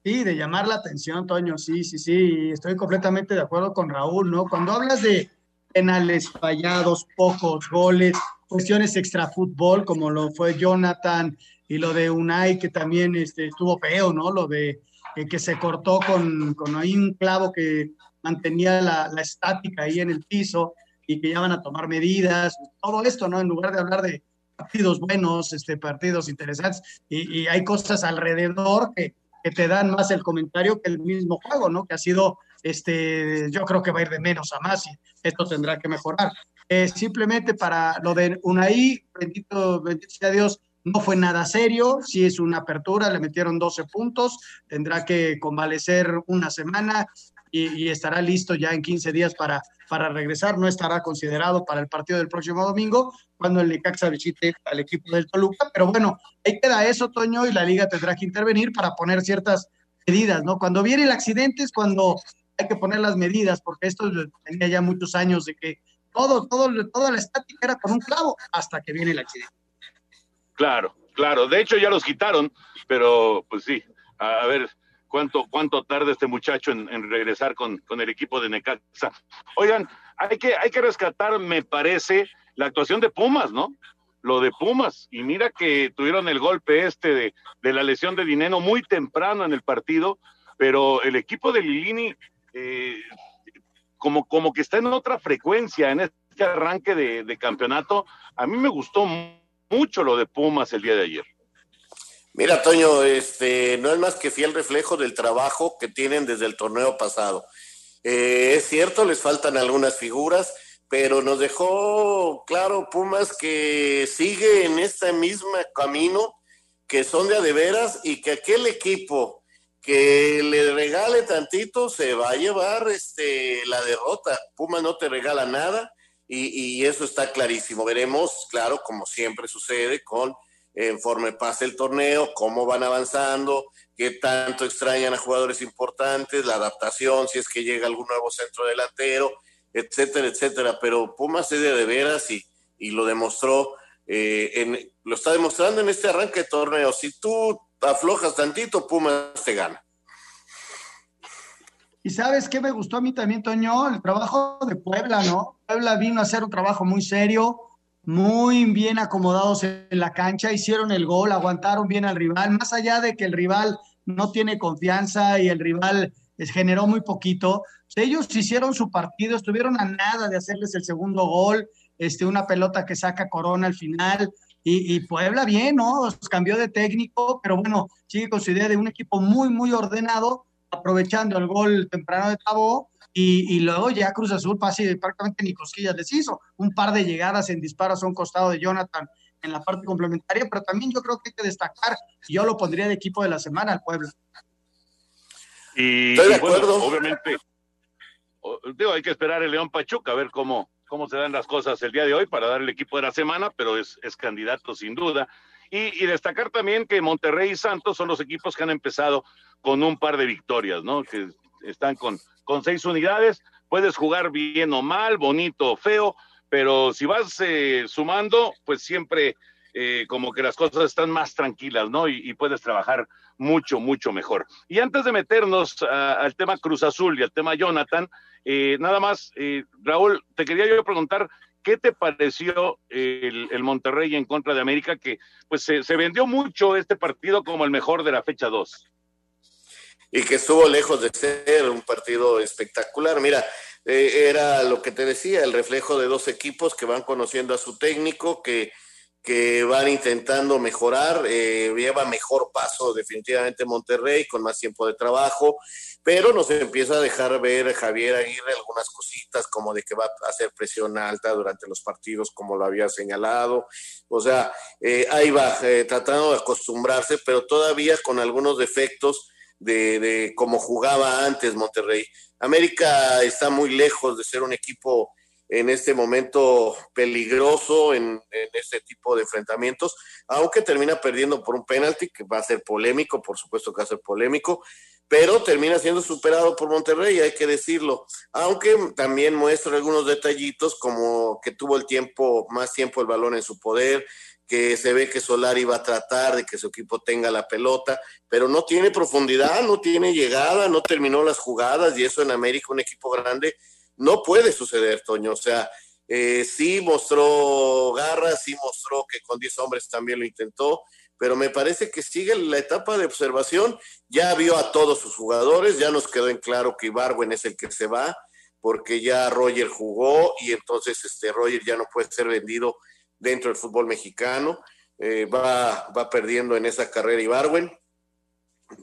Speaker 11: Sí, de llamar la atención, Toño, sí, sí, sí, estoy completamente de acuerdo con Raúl, ¿no? Cuando hablas de penales fallados, pocos goles, cuestiones extrafútbol, como lo fue Jonathan y lo de Unai, que también este, estuvo feo, ¿no? Lo de eh, que se cortó con, con ahí un clavo que mantenía la, la estática ahí en el piso y que ya van a tomar medidas, todo esto, ¿no? En lugar de hablar de partidos buenos, este, partidos interesantes, y hay cosas alrededor que, que te dan más el comentario que el mismo juego, ¿no? Que ha sido, este, yo creo que va a ir de menos a más y esto tendrá que mejorar. Eh, simplemente para lo de Unai, bendito, bendito sea Dios, no fue nada serio, sí es una apertura, le metieron 12 puntos, tendrá que convalecer una semana y, estará listo ya en 15 días para, para regresar, no estará considerado para el partido del próximo domingo, cuando el Necaxa visite al equipo del Toluca, pero bueno, ahí queda eso, Toño, y la liga tendrá que intervenir para poner ciertas medidas, ¿no? Cuando viene el accidente es cuando hay que poner las medidas, porque esto tenía ya muchos años de que todo, todo, toda la estática era con un clavo hasta que viene el accidente.
Speaker 9: Claro, claro. De hecho, ya los quitaron, pero pues sí, a, ver cuánto, cuánto tarda este muchacho en, regresar con, con, el equipo de Necaxa. Oigan, hay que, hay que rescatar, me parece, la actuación de Pumas, ¿no? Lo de Pumas. Y mira que tuvieron el golpe este de, de la lesión de Dineno muy temprano en el partido, pero el equipo de Lilini, eh, como, como que está en otra frecuencia en este arranque de, de campeonato. A mí me gustó mucho lo de Pumas el día de ayer.
Speaker 10: Mira, Toño, este no es más que fiel reflejo del trabajo que tienen desde el torneo pasado. Eh, es cierto, les faltan algunas figuras, pero nos dejó claro Pumas que sigue en este mismo camino, que son de a de veras y que aquel equipo que le regale tantito se va a llevar este, la derrota. Pumas no te regala nada y, y eso está clarísimo. Veremos, claro, como siempre sucede con conforme pase el torneo, cómo van avanzando, qué tanto extrañan a jugadores importantes, la adaptación, si es que llega algún nuevo centro delantero, etcétera, etcétera. Pero Pumas es de, de veras y, lo demostró, eh, lo está demostrando en este arranque de torneo. Si tú aflojas tantito, Pumas te gana.
Speaker 11: Y sabes qué me gustó a mí también, Toño, el trabajo de Puebla, ¿no? Puebla vino a hacer un trabajo muy serio, muy bien acomodados en la cancha, hicieron el gol, aguantaron bien al rival, más allá de que el rival no tiene confianza y el rival generó muy poquito. Ellos hicieron su partido, estuvieron a nada de hacerles el segundo gol, este, una pelota que saca Corona al final. Y, Puebla bien, ¿no? Cambió de técnico, pero bueno, sigue con su idea de un equipo muy, muy ordenado, aprovechando el gol temprano de Tabó. Y, luego ya Cruz Azul, casi prácticamente ni cosquillas les hizo. Un par de llegadas en disparos a un costado de Jonathan en la parte complementaria, pero también yo creo que hay que destacar, yo lo pondría de equipo de la semana al Puebla.
Speaker 9: Y, Bueno, obviamente, digo, hay que esperar el León Pachuca a ver cómo, cómo se dan las cosas el día de hoy para dar el equipo de la semana, pero es, es candidato sin duda. Y, destacar también que Monterrey y Santos son los equipos que han empezado con un par de victorias, ¿no? Que están con, con seis unidades. Puedes jugar bien o mal, bonito o feo, pero si vas eh, sumando, pues siempre eh, como que las cosas están más tranquilas, ¿no? Y, puedes trabajar mucho, mucho mejor. Y antes de meternos al tema Cruz Azul y al tema Jonathan, eh, nada más, eh, Raúl, te quería yo preguntar, ¿qué te pareció el, Monterrey en contra de América? Que pues se, se, vendió mucho este partido como el mejor de la fecha 2.
Speaker 10: Y que estuvo lejos de ser un partido espectacular. Mira, era lo que te decía, el reflejo de dos equipos que van conociendo a su técnico, que que van intentando mejorar, eh, lleva mejor paso definitivamente Monterrey con más tiempo de trabajo, pero nos empieza a dejar ver Javier Aguirre algunas cositas como de que va a hacer presión alta durante los partidos como lo había señalado, o sea, eh, ahí va eh, tratando de acostumbrarse, pero todavía con algunos defectos de, cómo jugaba antes Monterrey. América está muy lejos de ser un equipo en este momento peligroso en, este tipo de enfrentamientos, aunque termina perdiendo por un penalti que va a ser polémico, por supuesto que va a ser polémico, pero termina siendo superado por Monterrey, hay que decirlo, aunque también muestra algunos detallitos como que tuvo el tiempo, más tiempo el balón en su poder, que se ve que Solari va a tratar de que su equipo tenga la pelota, pero no tiene profundidad, no tiene llegada, no terminó las jugadas y eso en América, un equipo grande, no puede suceder, Toño. O sea, eh, sí mostró garra, sí mostró que con 10 hombres también lo intentó, pero me parece que sigue la etapa de observación. Ya vio a todos sus jugadores, ya nos quedó en claro que Ibarwen es el que se va, porque ya Roger jugó y entonces este Roger ya no puede ser vendido dentro del fútbol mexicano. Eh, va, va perdiendo en esa carrera Ibarwen,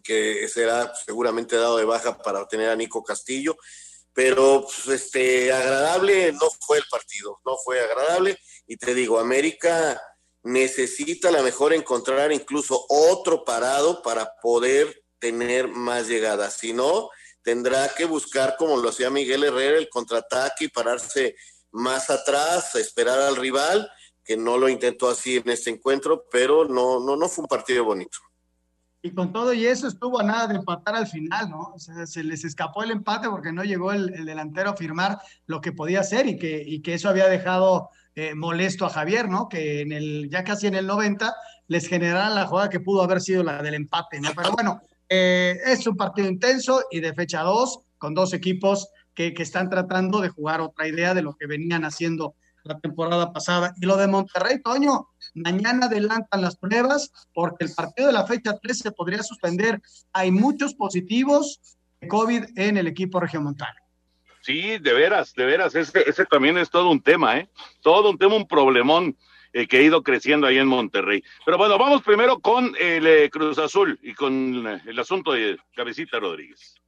Speaker 10: que será seguramente dado de baja para obtener a Nico Castillo pero pues, este agradable no fue el partido, no fue agradable y te digo, América necesita a lo mejor encontrar incluso otro parado para poder tener más llegadas, si no tendrá que buscar como lo hacía Miguel Herrera el contraataque y pararse más atrás, esperar al rival, que no lo intentó así en este encuentro, pero no no no fue un partido bonito.
Speaker 11: Y con todo y eso estuvo a nada de empatar al final, ¿no? O sea, se les escapó el empate porque no llegó el, delantero a firmar lo que podía hacer y que, y que eso había dejado eh, molesto a Javier, ¿no? Que en el, ya casi en el 90 les generaran la jugada que pudo haber sido la del empate, ¿no? Pero bueno, eh, es un partido intenso y de fecha 2, con dos equipos que, que están tratando de jugar otra idea de lo que venían haciendo la temporada pasada. Y lo de Monterrey, Toño, mañana adelantan las pruebas porque el partido de la fecha 3 se podría suspender. Hay muchos positivos de COVID en el equipo regiomontano.
Speaker 9: Sí, de veras, de veras, ese, ese también es todo un tema, ¿eh? Todo un tema, un problemón eh, que ha ido creciendo ahí en Monterrey. Pero bueno, vamos primero con el eh, Cruz Azul y con eh, el asunto de Cabecita Rodríguez.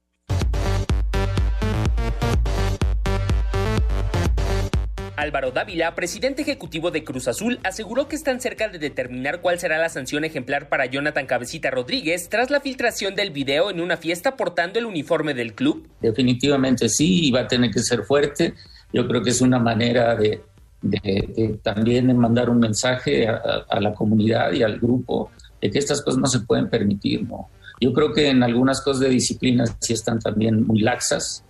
Speaker 16: Álvaro Dávila, presidente ejecutivo de Cruz Azul, aseguró que están cerca de determinar cuál será la sanción ejemplar para Jonathan Cabecita Rodríguez tras la filtración del video en una fiesta portando el uniforme del club.
Speaker 21: Definitivamente sí, y va a tener que ser fuerte. Yo creo que es una manera de, también mandar un mensaje a, la comunidad y al grupo de que estas cosas no se pueden permitir. ¿no? Yo creo que en algunas cosas de disciplina sí están también muy laxas.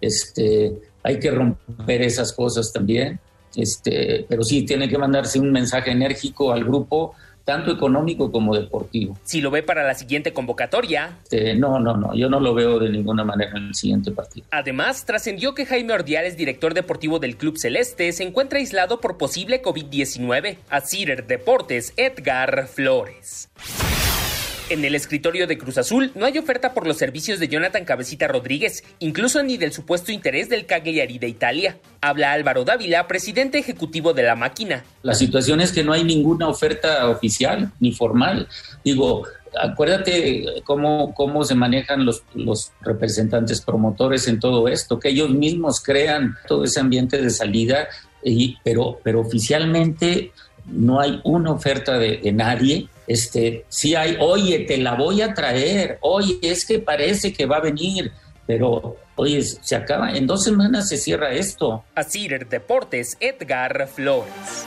Speaker 21: Este, hay que romper esas cosas también. Este, pero sí, tiene que mandarse un mensaje enérgico al grupo tanto económico como deportivo.
Speaker 16: Si lo ve para la siguiente convocatoria.
Speaker 21: Eh, no, no, no, yo no lo veo de ninguna manera en el siguiente partido.
Speaker 16: Además, trascendió que Jaime Ordiales, director deportivo del Club Celeste, se encuentra aislado por posible COVID-19. A Cider Deportes, Edgar Flores. En el escritorio de Cruz Azul no hay oferta por los servicios de Jonathan Cabecita Rodríguez, incluso ni del supuesto interés del Cagliari de Italia. Habla Álvaro Dávila, presidente ejecutivo de la máquina.
Speaker 21: La situación es que no hay ninguna oferta oficial ni formal. Digo, acuérdate cómo, cómo se manejan los, los representantes promotores en todo esto, que ellos mismos crean todo ese ambiente de salida, y, pero, pero oficialmente no hay una oferta de, de nadie este, sí hay, oye, te la voy a traer, oye, es que parece que va a venir, pero oye, se acaba, en dos semanas se cierra esto.
Speaker 16: Así Deportes, Edgar Flores.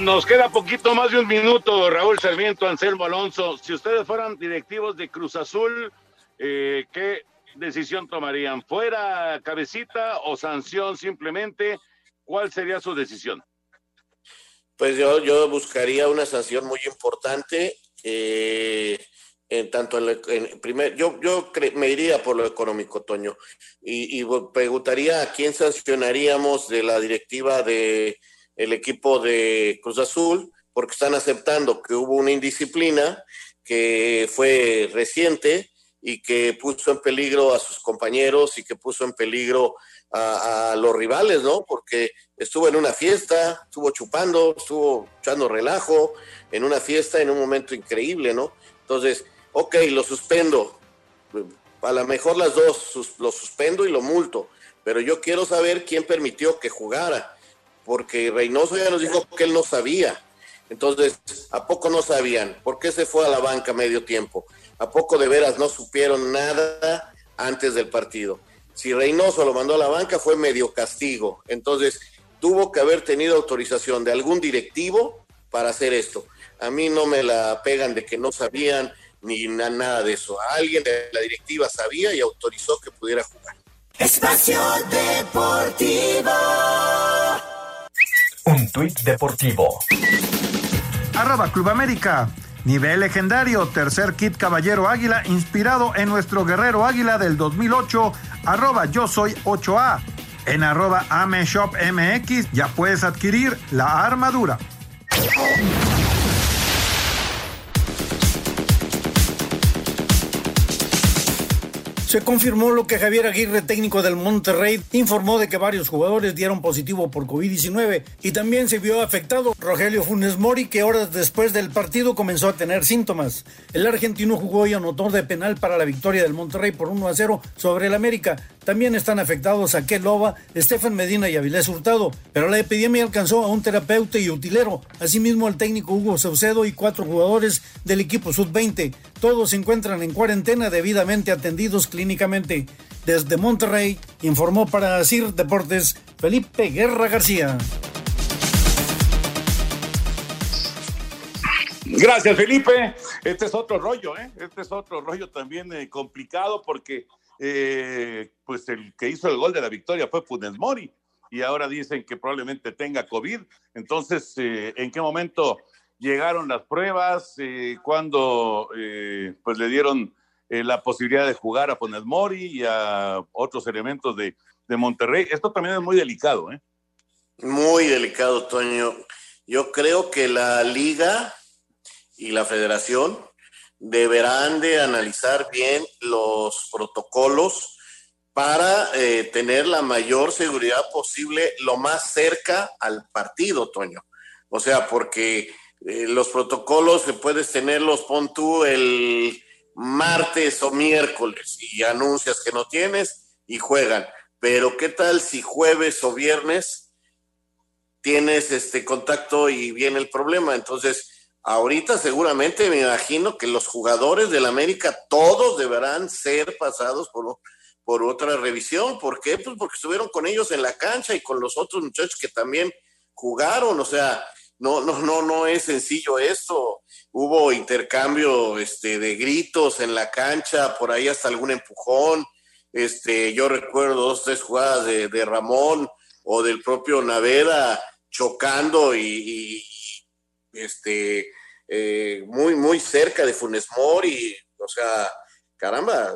Speaker 9: Nos queda poquito más de un minuto, Raúl Sarmiento, Anselmo Alonso. Si ustedes fueran directivos de Cruz Azul, eh, ¿qué decisión tomarían? ¿Fuera cabecita o sanción simplemente? ¿Cuál sería su decisión?
Speaker 10: Pues yo, yo buscaría una sanción muy importante. Eh, en tanto en, primer, yo, yo me iría por lo económico, Toño, y, y, preguntaría a quién sancionaríamos de la directiva de el equipo de Cruz Azul, porque están aceptando que hubo una indisciplina que fue reciente y que puso en peligro a sus compañeros y que puso en peligro a, los rivales, ¿no? Porque estuvo en una fiesta, estuvo chupando, estuvo echando relajo en una fiesta en un momento increíble, ¿no? Entonces, ok, lo suspendo. A lo mejor las dos, sus, lo suspendo y lo multo, pero yo quiero saber quién permitió que jugara, porque Reynoso ya nos dijo que él no sabía. Entonces, ¿a poco no sabían? ¿Por qué se fue a la banca medio tiempo? ¿A poco de veras no supieron nada antes del partido? Si Reynoso lo mandó a la banca fue medio castigo. Entonces, tuvo que haber tenido autorización de algún directivo para hacer esto. A mí no me la pegan de que no sabían ni na nada de eso. Alguien de la directiva sabía y autorizó que pudiera jugar.
Speaker 14: Espacio Deportivo.
Speaker 8: Un tuit deportivo.
Speaker 3: Arroba Club América. Nivel legendario, tercer kit Caballero Águila, inspirado en nuestro guerrero Águila del 2008, arroba yo soy 8A. En arroba Ameshop MX ya puedes adquirir la armadura.
Speaker 22: Se confirmó lo que Javier Aguirre, técnico del Monterrey, informó de que varios jugadores dieron positivo por COVID-19 y también se vio afectado Rogelio Funes Mori, que horas después del partido comenzó a tener síntomas. El argentino jugó y anotó de penal para la victoria del Monterrey por 1 a 0 sobre el América. También están afectados a Loba, Estefan Medina y Avilés Hurtado, pero la epidemia alcanzó a un terapeuta y utilero, asimismo al técnico Hugo Saucedo y cuatro jugadores del equipo Sud-20. Todos se encuentran en cuarentena debidamente atendidos clínicamente. Desde Monterrey, informó para CIR Deportes Felipe Guerra García.
Speaker 9: Gracias, Felipe. Este es otro rollo, ¿eh? Este es otro rollo también eh, complicado porque eh, pues el que hizo el gol de la victoria fue Funes Mori y ahora dicen que probablemente tenga COVID. Entonces, eh, ¿en qué momento llegaron las pruebas? Eh, ¿Cuándo pues le dieron eh, la posibilidad de jugar a Funes Mori y a otros elementos de, de Monterrey? Esto también es muy delicado, ¿eh?
Speaker 10: Muy delicado, Toño. Yo creo que la liga y la federación deberán de analizar bien los protocolos para eh, tener la mayor seguridad posible lo más cerca al partido, Toño. O sea, porque eh, los protocolos se puedes tenerlos, pon tú el martes o miércoles y anuncias que no tienes y juegan. Pero ¿qué tal si jueves o viernes tienes este contacto y viene el problema? Entonces, Ahorita seguramente me imagino que los jugadores del América todos deberán ser pasados por, por otra revisión. ¿Por qué? Pues porque estuvieron con ellos en la cancha y con los otros muchachos que también jugaron. O sea, no, no, no, no es sencillo esto. Hubo intercambio este, de gritos en la cancha, por ahí hasta algún empujón. Este, yo recuerdo dos, tres jugadas de, Ramón o del propio Naveda chocando y, este, eh, muy, muy cerca de Funes Mori. O sea, caramba,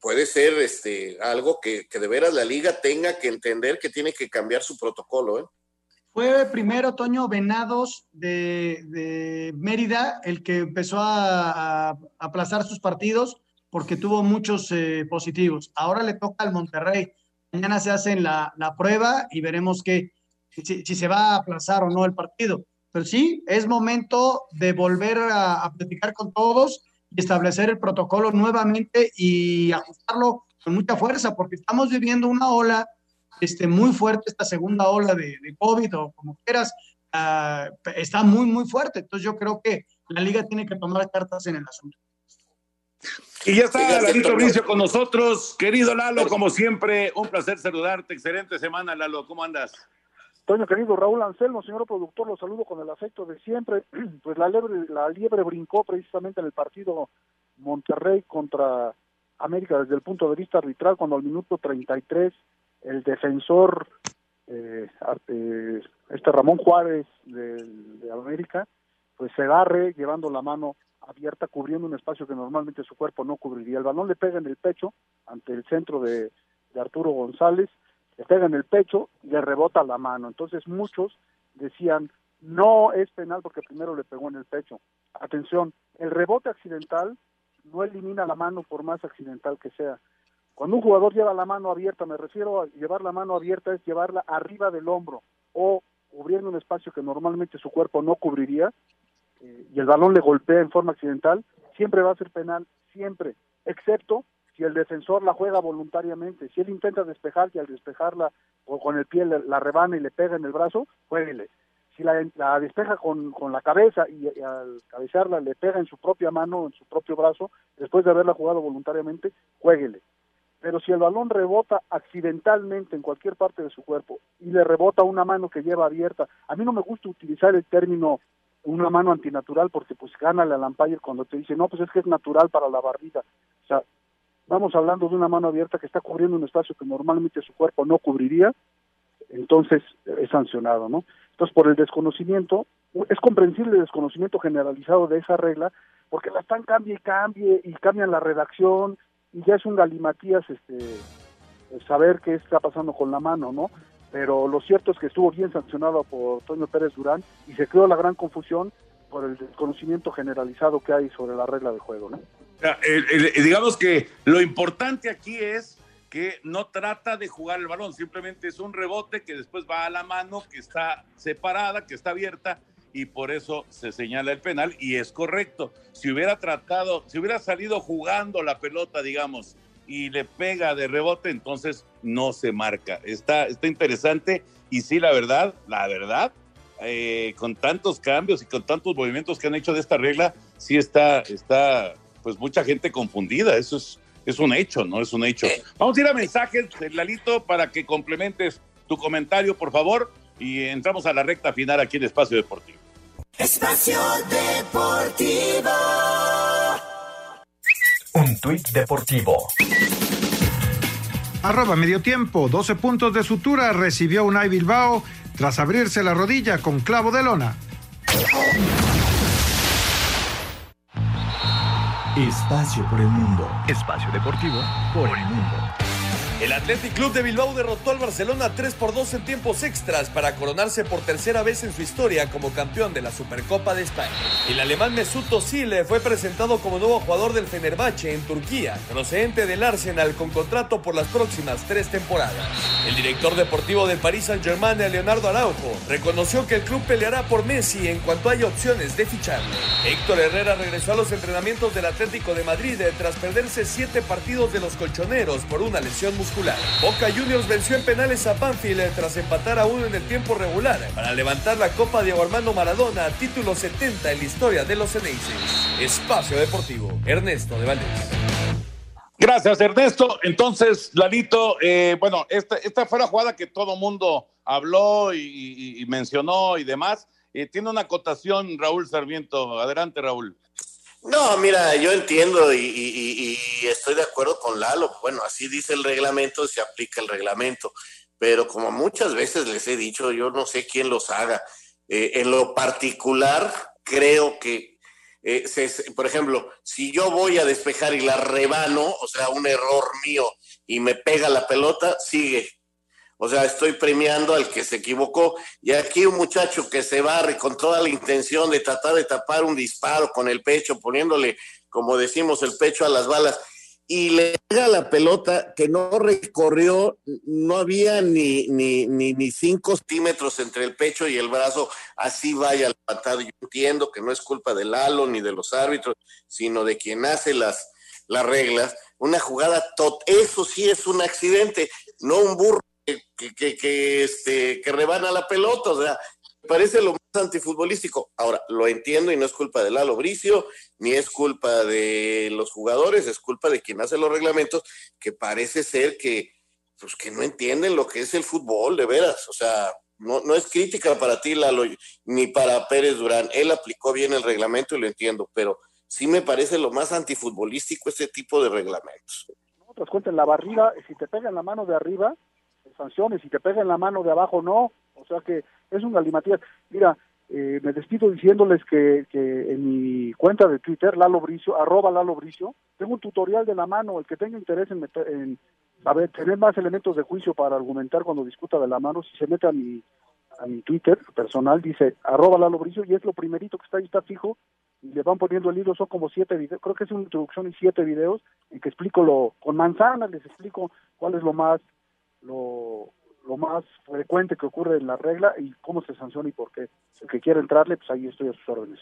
Speaker 10: puede ser este, algo que, que de veras la liga tenga que entender que tiene que cambiar su protocolo. ¿eh?
Speaker 11: Fue primero Toño Venados de, Mérida el que empezó a, aplazar sus partidos porque tuvo muchos eh, positivos. Ahora le toca al Monterrey. Mañana se hacen la, prueba y veremos que, si, se va a aplazar o no el partido. Pero sí, es momento de volver a, a platicar con todos y establecer el protocolo nuevamente y ajustarlo con mucha fuerza, porque estamos viviendo una ola este, muy fuerte, esta segunda ola de, COVID o como quieras, ah, está muy, muy fuerte. Entonces yo creo que la liga tiene que tomar cartas en el asunto.
Speaker 9: Y ya está Lalito Bricio con nosotros. Querido Lalo, como siempre, un placer saludarte. Excelente semana, Lalo. ¿Cómo andas?
Speaker 23: Toño, querido Raúl Anselmo, señor productor, lo saludo con el afecto de siempre. [CLEARS THROAT] Pues la liebre, la liebre brincó precisamente en el partido Monterrey contra América desde el punto de vista arbitral, cuando al minuto 33 el defensor, eh, eh, este Ramón Juárez de, América, pues se agarre llevando la mano abierta, cubriendo un espacio que normalmente su cuerpo no cubriría. El balón le pega en el pecho ante el centro de, de Arturo González, le pega en el pecho le rebota la mano. Entonces muchos decían, no es penal porque primero le pegó en el pecho. Atención, el rebote accidental no elimina la mano por más accidental que sea. Cuando un jugador lleva la mano abierta, me refiero a llevar la mano abierta, es llevarla arriba del hombro o cubriendo un espacio que normalmente su cuerpo no cubriría, eh, y el balón le golpea en forma accidental, siempre va a ser penal, siempre, excepto si el defensor la juega voluntariamente. Si él intenta despejar y al despejarla o con el pie la rebana y le pega en el brazo, jueguele. Si la, despeja con, la cabeza y, al cabecearla le pega en su propia mano, en su propio brazo, después de haberla jugado voluntariamente, jueguele pero si el balón rebota accidentalmente en cualquier parte de su cuerpo y le rebota una mano que lleva abierta, a mí no me gusta utilizar el término una mano antinatural porque pues gana la lampayer cuando te dice, no, pues es que es natural para la barriga. O sea, vamos hablando de una mano abierta que está cubriendo un espacio que normalmente su cuerpo no cubriría, entonces es sancionado, ¿no? Entonces, por el desconocimiento, es comprensible el desconocimiento generalizado de esa regla, porque la están cambie y cambie y cambian la redacción y ya es un galimatías este, saber qué está pasando con la mano, ¿no? Pero lo cierto es que estuvo bien sancionado por Toño Pérez Durán y se creó la gran confusión por el desconocimiento generalizado que hay sobre la regla de juego, ¿no?
Speaker 9: digamos que lo importante aquí es que no trata de jugar el balón, simplemente es un rebote que después va a la mano que está separada, que está abierta y por eso se señala el penal y es correcto. Si hubiera tratado, si hubiera salido jugando la pelota, digamos, y le pega de rebote, entonces no se marca. Está, está interesante y sí, la verdad, la verdad, eh, con tantos cambios y con tantos movimientos que han hecho de esta regla, sí está, está, pues mucha gente confundida. Eso es, es un hecho, ¿no? Es un hecho. Vamos a ir a mensajes, Lalito, para que complementes tu comentario, por favor, y entramos a la recta final aquí en Espacio Deportivo.
Speaker 14: Espacio Deportivo.
Speaker 8: Un tuit deportivo.
Speaker 3: Arroba medio tiempo, 12 puntos de sutura recibió Unai Bilbao tras abrirse la rodilla con clavo de lona.
Speaker 8: Espacio por el mundo. Espacio deportivo por el mundo.
Speaker 24: El Athletic Club de Bilbao derrotó al Barcelona 3 por 2 en tiempos extras para coronarse por tercera vez en su historia como campeón de la Supercopa de España. El alemán Mesut Özil fue presentado como nuevo jugador del Fenerbahce en Turquía, procedente del Arsenal con contrato por las próximas tres temporadas. El director deportivo del Paris Saint-Germain, Leonardo Araujo, reconoció que el club peleará por Messi en cuanto haya opciones de ficharlo. Héctor Herrera regresó a los entrenamientos del Atlético de Madrid tras perderse siete partidos de los colchoneros por una lesión muscular. Boca Juniors venció en penales a Banfield tras empatar a uno en el tiempo regular para levantar la Copa Diego Armando Maradona, título 70 en la historia de los Ceneices. Espacio Deportivo, Ernesto de Valdés.
Speaker 9: Gracias, Ernesto. Entonces, Lalito, eh, bueno, esta, esta fue la jugada que todo mundo habló y, mencionó y demás. Eh, tiene una acotación, Raúl Sarmiento. Adelante, Raúl.
Speaker 10: No, mira, yo entiendo y, estoy de acuerdo con Lalo. Bueno, así dice el reglamento, se aplica el reglamento. pero como muchas veces les he dicho, yo no sé quién los haga. Eh, en lo particular, creo que, eh, por ejemplo, si yo voy a despejar y la rebano, o sea, un error mío y me pega la pelota, sigue. O sea, estoy premiando al que se equivocó. Y aquí un muchacho que se barre con toda la intención de tratar de tapar un disparo con el pecho, poniéndole, como decimos, el pecho a las balas y le pega la pelota que no recorrió, no había ni, ni, ni, ni, cinco centímetros entre el pecho y el brazo, así vaya al. Yo entiendo que no es culpa del halo ni de los árbitros, sino de quien hace las, las reglas. Una jugada, tot, eso sí es un accidente, no un burro que, que, que, este, que rebana la pelota, o sea, parece lo más antifutbolístico. Ahora, lo entiendo y no es culpa de Lalo Bricio, ni es culpa de los jugadores, es culpa de quien hace los reglamentos, que parece ser que, pues, que no entienden lo que es el fútbol, de veras. O sea, no, no es crítica para ti, Lalo, ni para Pérez Durán. Él aplicó bien el reglamento y lo entiendo, pero sí me parece lo más antifutbolístico este tipo de reglamentos.
Speaker 23: No te en la barriga, si te pega en la mano de arriba, sanciones, si te pega en la mano de abajo, no. O sea que es un galimatías. Mira, eh, me despido diciéndoles que, que, en mi cuenta de Twitter, Lalo Bricio, arroba Lalo Bricio, tengo un tutorial de la mano, el que tenga interés en, meter, en tener más elementos de juicio para argumentar cuando discuta de la mano, si se mete a mi, a mi Twitter personal, dice arroba Lalo Bricio, y es lo primerito que está ahí, está fijo, y le van poniendo el hilo, son como siete videos, creo que es una introducción y siete videos, en que explico lo, con manzanas les explico cuál es lo más, lo, lo más frecuente que ocurre en la regla y cómo se sanciona y por qué. El que quiera entrarle, pues ahí estoy a sus órdenes.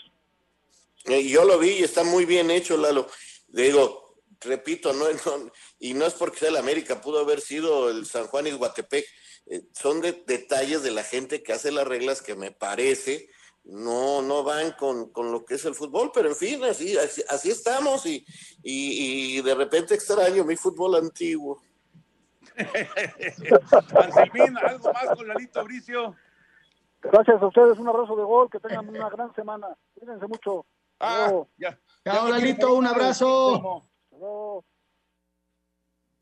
Speaker 10: Eh, yo lo vi y está muy bien hecho, Lalo. Digo, repito, no, [LAUGHS] y no es porque sea el América, pudo haber sido el San Juan y Guatepec. Eh, son de, detalles de la gente que hace las reglas que me parece no, no van con, con, lo que es el fútbol, pero en fin, así, así, estamos y, y, y de repente extraño mi fútbol antiguo. [LAUGHS]
Speaker 9: Anselmín, ¿algo más con Lalito Bricio?
Speaker 23: Gracias a ustedes, un abrazo de gol, que tengan una gran semana. Cuídense mucho.
Speaker 9: Ah, ya.
Speaker 11: Chao, Lalito, un abrazo.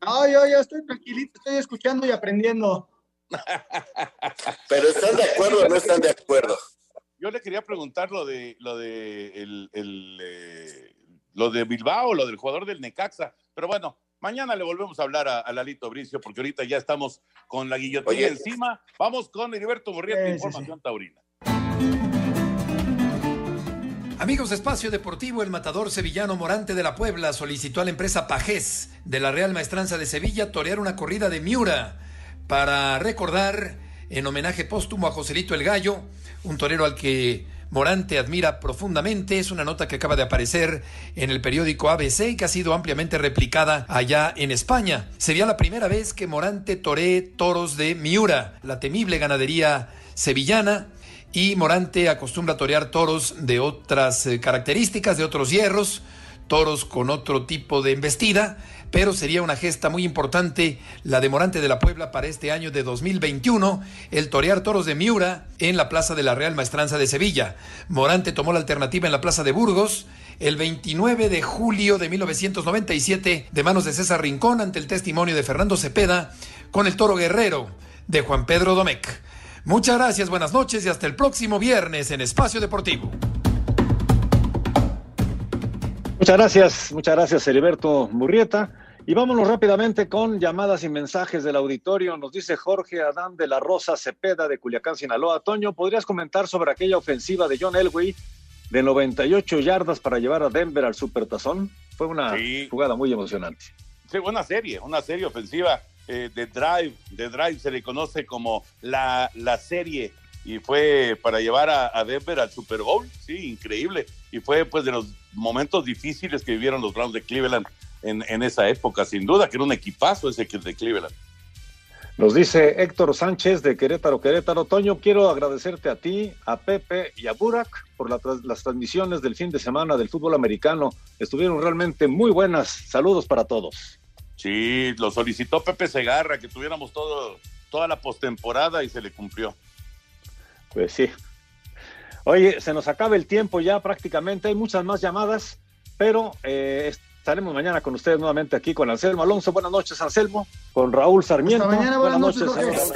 Speaker 11: No, yo ya estoy tranquilito, estoy escuchando y aprendiendo. [LAUGHS]
Speaker 10: Pero están de acuerdo o no están de acuerdo.
Speaker 9: Yo le quería preguntar lo de lo de el, el eh, lo de Bilbao, lo del jugador del Necaxa, pero bueno, Mañana le volvemos a hablar a, Lalito Bricio, porque ahorita ya estamos con la guillotina encima. Vamos con Heriberto Murrieta, Información Taurina.
Speaker 15: Amigos de Espacio Deportivo, el matador sevillano Morante de la Puebla solicitó a la empresa Pajés de la Real Maestranza de Sevilla torear una corrida de Miura para recordar en homenaje póstumo a Joselito el Gallo, un torero al que Morante admira profundamente. Es una nota que acaba de aparecer en el periódico ABC y que ha sido ampliamente replicada allá en España. Sería la primera vez que Morante toree toros de Miura, la temible ganadería sevillana. Y Morante acostumbra a torear toros de otras eh, características, de otros hierros, toros con otro tipo de embestida pero sería una gesta muy importante la de Morante de la Puebla para este año de 2021, el torear toros de Miura en la Plaza de la Real Maestranza de Sevilla. Morante tomó la alternativa en la Plaza de Burgos el 29 de julio de 1997 de manos de César Rincón ante el testimonio de Fernando Cepeda con el toro guerrero de Juan Pedro Domecq. Muchas gracias, buenas noches y hasta el próximo viernes en Espacio Deportivo.
Speaker 12: Muchas gracias, muchas gracias, Heriberto Murrieta. Y vámonos rápidamente con llamadas y mensajes del auditorio. Nos dice Jorge Adán de la Rosa Cepeda de Culiacán, Sinaloa. Toño, ¿podrías comentar sobre aquella ofensiva de John Elway de 98 yardas para llevar a Denver al Supertazón? Fue una jugada muy emocionante.
Speaker 9: Sí, una serie, una serie ofensiva eh, de Drive. De Drive se le conoce como la, la serie y fue para llevar a, Denver al Super Bowl, sí, increíble. Y fue pues de los momentos difíciles que vivieron los Browns de Cleveland en, en esa época, sin duda, que era un equipazo ese de Cleveland.
Speaker 12: Nos dice Héctor Sánchez de Querétaro, Querétaro. Toño, quiero agradecerte a ti, a Pepe y a Burak por las transmisiones del fin de semana del fútbol americano. Estuvieron realmente muy buenas. Saludos para todos.
Speaker 9: Sí, lo solicitó Pepe Segarra, que tuviéramos todo, toda la postemporada y se le cumplió.
Speaker 12: Pues sí. Oye, se nos acaba el tiempo ya prácticamente, hay muchas más llamadas, pero eh, estaremos mañana con ustedes nuevamente aquí con Anselmo Alonso. Buenas noches, Anselmo, con Raúl Sarmiento.
Speaker 11: Hasta buenas,
Speaker 12: noches,
Speaker 11: noches